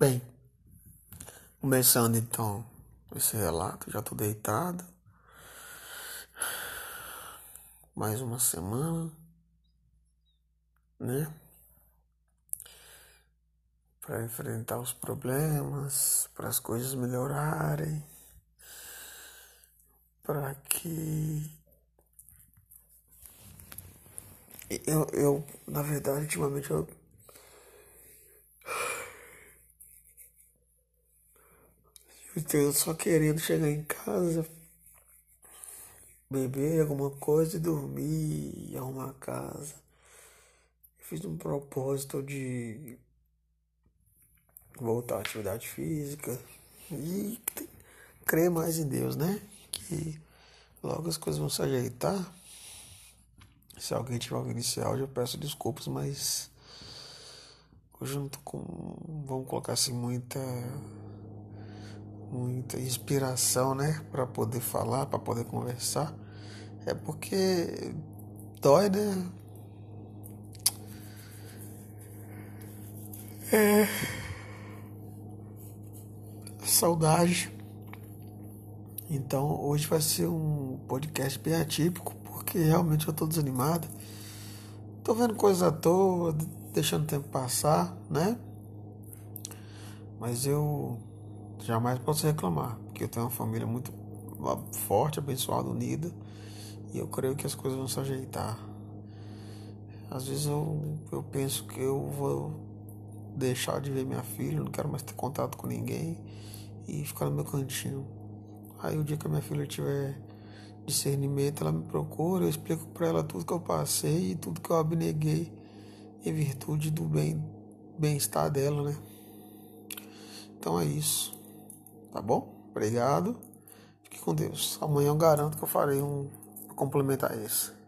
Bem, começando então esse relato, já tô deitado. Mais uma semana, né? Para enfrentar os problemas, para as coisas melhorarem, para que eu, eu, na verdade, ultimamente eu Eu só querendo chegar em casa, beber alguma coisa e dormir, e arrumar a casa. Eu fiz um propósito de voltar à atividade física e crer mais em Deus, né? Que logo as coisas vão se ajeitar. Se alguém tiver algum inicial, eu peço desculpas, mas hoje não com. Vamos colocar assim, muita muita inspiração, né, para poder falar, para poder conversar, é porque dói, né? É saudade. Então, hoje vai ser um podcast bem atípico, porque realmente eu tô desanimado. Tô vendo coisa à toa, deixando o tempo passar, né? Mas eu jamais posso reclamar, porque eu tenho uma família muito forte, abençoada, unida, e eu creio que as coisas vão se ajeitar. Às vezes eu, eu penso que eu vou deixar de ver minha filha, não quero mais ter contato com ninguém e ficar no meu cantinho. Aí o dia que a minha filha tiver discernimento, ela me procura, eu explico para ela tudo que eu passei e tudo que eu abneguei em virtude do bem bem-estar dela, né? Então é isso. Tá bom? Obrigado. Fique com Deus. Amanhã eu garanto que eu farei um complementar esse.